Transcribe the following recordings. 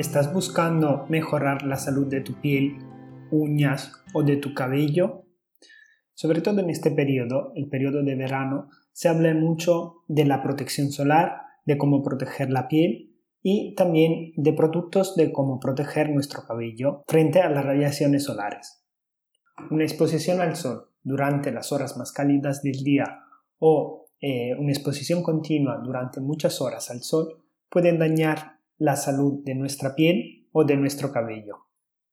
¿Estás buscando mejorar la salud de tu piel, uñas o de tu cabello? Sobre todo en este periodo, el periodo de verano, se habla mucho de la protección solar, de cómo proteger la piel y también de productos de cómo proteger nuestro cabello frente a las radiaciones solares. Una exposición al sol durante las horas más cálidas del día o eh, una exposición continua durante muchas horas al sol pueden dañar la salud de nuestra piel o de nuestro cabello.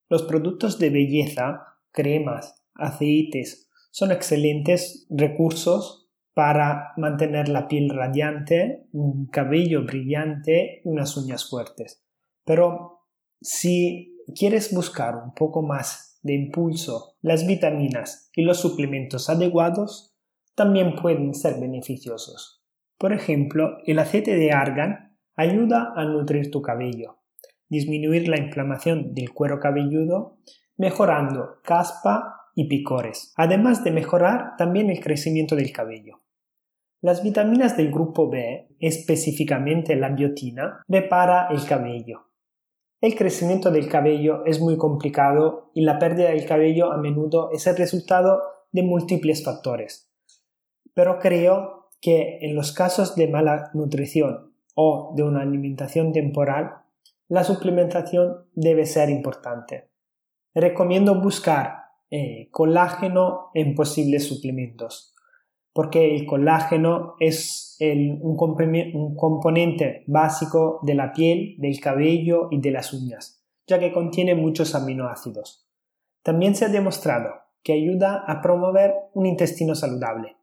Los productos de belleza, cremas, aceites, son excelentes recursos para mantener la piel radiante, un cabello brillante y unas uñas fuertes. Pero si quieres buscar un poco más de impulso, las vitaminas y los suplementos adecuados también pueden ser beneficiosos. Por ejemplo, el aceite de argán Ayuda a nutrir tu cabello, disminuir la inflamación del cuero cabelludo, mejorando caspa y picores, además de mejorar también el crecimiento del cabello. Las vitaminas del grupo B, específicamente la biotina, repara el cabello. El crecimiento del cabello es muy complicado y la pérdida del cabello a menudo es el resultado de múltiples factores. Pero creo que en los casos de mala nutrición o de una alimentación temporal, la suplementación debe ser importante. Recomiendo buscar eh, colágeno en posibles suplementos, porque el colágeno es un, un componente básico de la piel, del cabello y de las uñas, ya que contiene muchos aminoácidos. También se ha demostrado que ayuda a promover un intestino saludable.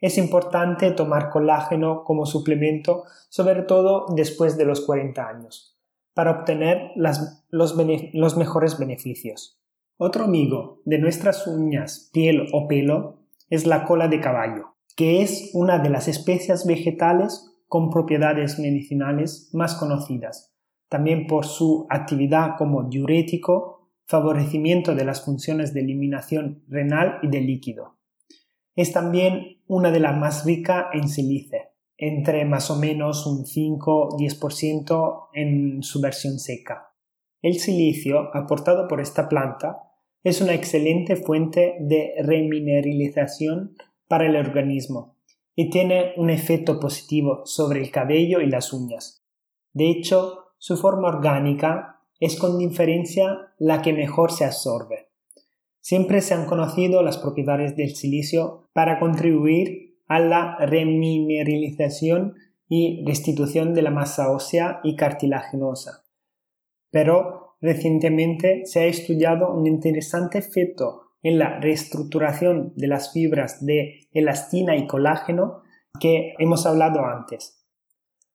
Es importante tomar colágeno como suplemento, sobre todo después de los 40 años, para obtener los, los mejores beneficios. Otro amigo de nuestras uñas, piel o pelo es la cola de caballo, que es una de las especies vegetales con propiedades medicinales más conocidas, también por su actividad como diurético, favorecimiento de las funciones de eliminación renal y de líquido. Es también una de las más ricas en sílice, entre más o menos un 5-10% en su versión seca. El silicio aportado por esta planta es una excelente fuente de remineralización para el organismo y tiene un efecto positivo sobre el cabello y las uñas. De hecho, su forma orgánica es con diferencia la que mejor se absorbe. Siempre se han conocido las propiedades del silicio para contribuir a la remineralización y restitución de la masa ósea y cartilaginosa. Pero recientemente se ha estudiado un interesante efecto en la reestructuración de las fibras de elastina y colágeno que hemos hablado antes.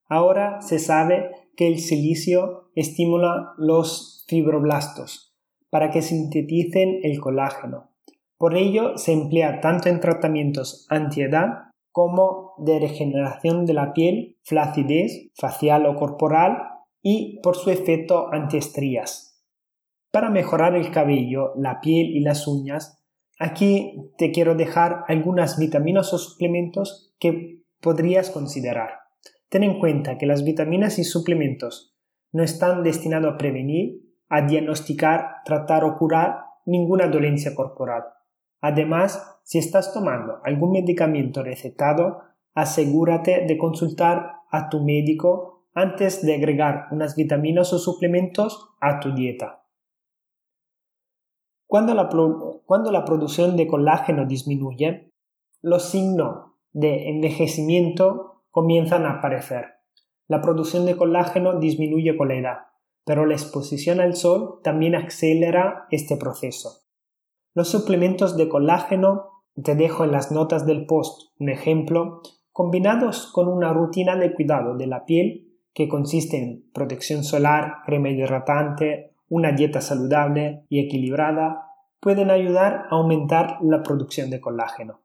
Ahora se sabe que el silicio estimula los fibroblastos, para que sinteticen el colágeno. Por ello se emplea tanto en tratamientos antiedad como de regeneración de la piel, flacidez facial o corporal y por su efecto antiestrías. Para mejorar el cabello, la piel y las uñas, aquí te quiero dejar algunas vitaminas o suplementos que podrías considerar. Ten en cuenta que las vitaminas y suplementos no están destinados a prevenir a diagnosticar, tratar o curar ninguna dolencia corporal. Además, si estás tomando algún medicamento recetado, asegúrate de consultar a tu médico antes de agregar unas vitaminas o suplementos a tu dieta. Cuando la, cuando la producción de colágeno disminuye, los signos de envejecimiento comienzan a aparecer. La producción de colágeno disminuye con la edad pero la exposición al sol también acelera este proceso. Los suplementos de colágeno, te dejo en las notas del post un ejemplo, combinados con una rutina de cuidado de la piel que consiste en protección solar, crema hidratante, una dieta saludable y equilibrada, pueden ayudar a aumentar la producción de colágeno.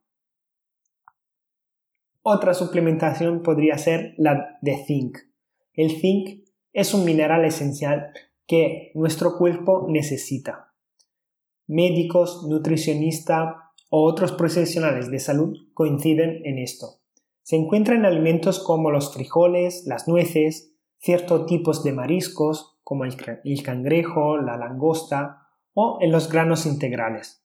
Otra suplementación podría ser la de zinc. El zinc es un mineral esencial que nuestro cuerpo necesita. Médicos, nutricionistas o otros profesionales de salud coinciden en esto. Se encuentra en alimentos como los frijoles, las nueces, ciertos tipos de mariscos, como el, cangrejo, la langosta o en los granos integrales.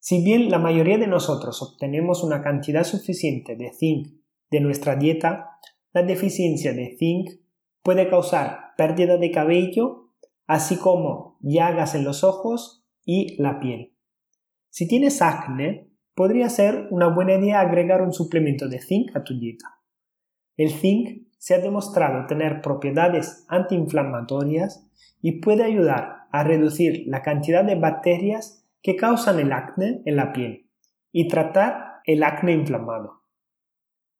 Si bien la mayoría de nosotros obtenemos una cantidad suficiente de zinc de nuestra dieta, la deficiencia de zinc puede causar pérdida de cabello, así como llagas en los ojos y la piel. Si tienes acne, podría ser una buena idea agregar un suplemento de zinc a tu dieta. El zinc se ha demostrado tener propiedades antiinflamatorias y puede ayudar a reducir la cantidad de bacterias que causan el acné en la piel y tratar el acné inflamado.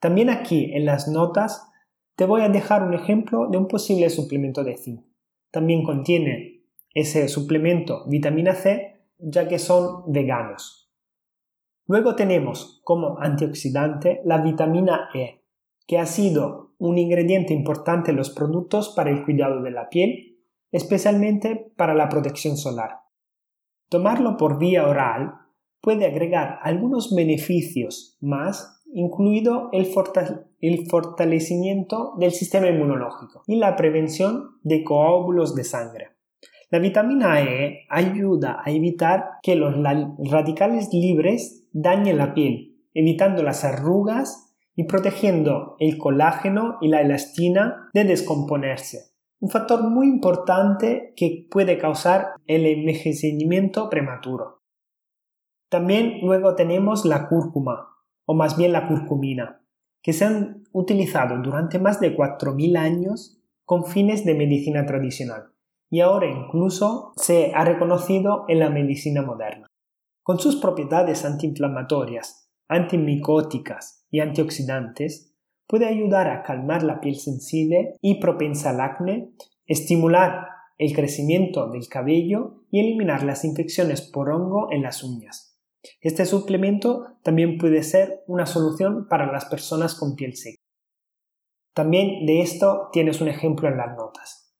También aquí en las notas te voy a dejar un ejemplo de un posible suplemento de zinc. También contiene ese suplemento vitamina C ya que son veganos. Luego tenemos como antioxidante la vitamina E, que ha sido un ingrediente importante en los productos para el cuidado de la piel, especialmente para la protección solar. Tomarlo por vía oral puede agregar algunos beneficios más, incluido el, fortalecimiento del sistema inmunológico y la prevención de coágulos de sangre. La vitamina E ayuda a evitar que los radicales libres dañen la piel, evitando las arrugas y protegiendo el colágeno y la elastina de descomponerse. Un factor muy importante que puede causar el envejecimiento prematuro. También luego tenemos la cúrcuma, o más bien la curcumina, que se han utilizado durante más de 4.000 años con fines de medicina tradicional y ahora incluso se ha reconocido en la medicina moderna. Con sus propiedades antiinflamatorias, antimicóticas y antioxidantes, puede ayudar a calmar la piel sensible y propensa al acné, estimular el crecimiento del cabello y eliminar las infecciones por hongo en las uñas. Este suplemento también puede ser una solución para las personas con piel seca. También de esto tienes un ejemplo en las notas.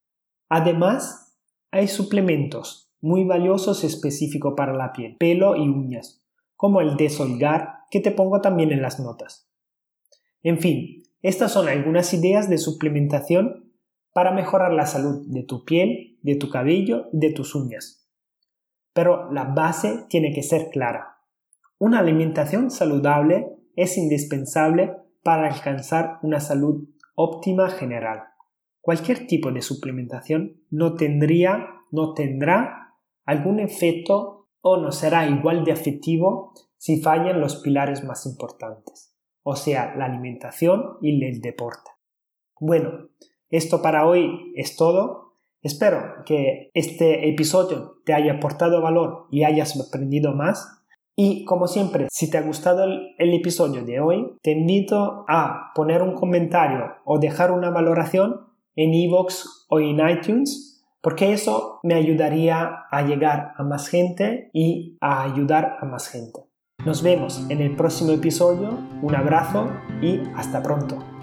Además, hay suplementos muy valiosos específicos para la piel, pelo y uñas, como el desolgar que te pongo también en las notas. En fin, estas son algunas ideas de suplementación para mejorar la salud de tu piel, de tu cabello y de tus uñas. Pero la base tiene que ser clara. Una alimentación saludable es indispensable para alcanzar una salud óptima general. Cualquier tipo de suplementación no tendría, no tendrá algún efecto o no será igual de efectivo si fallan los pilares más importantes, o sea, la alimentación y el deporte. Bueno, esto para hoy es todo. Espero que este episodio te haya aportado valor y hayas aprendido más. Y como siempre, si te ha gustado el, episodio de hoy, te invito a poner un comentario o dejar una valoración en iVoox o en iTunes, porque eso me ayudaría a llegar a más gente y a ayudar a más gente. Nos vemos en el próximo episodio, un abrazo y hasta pronto.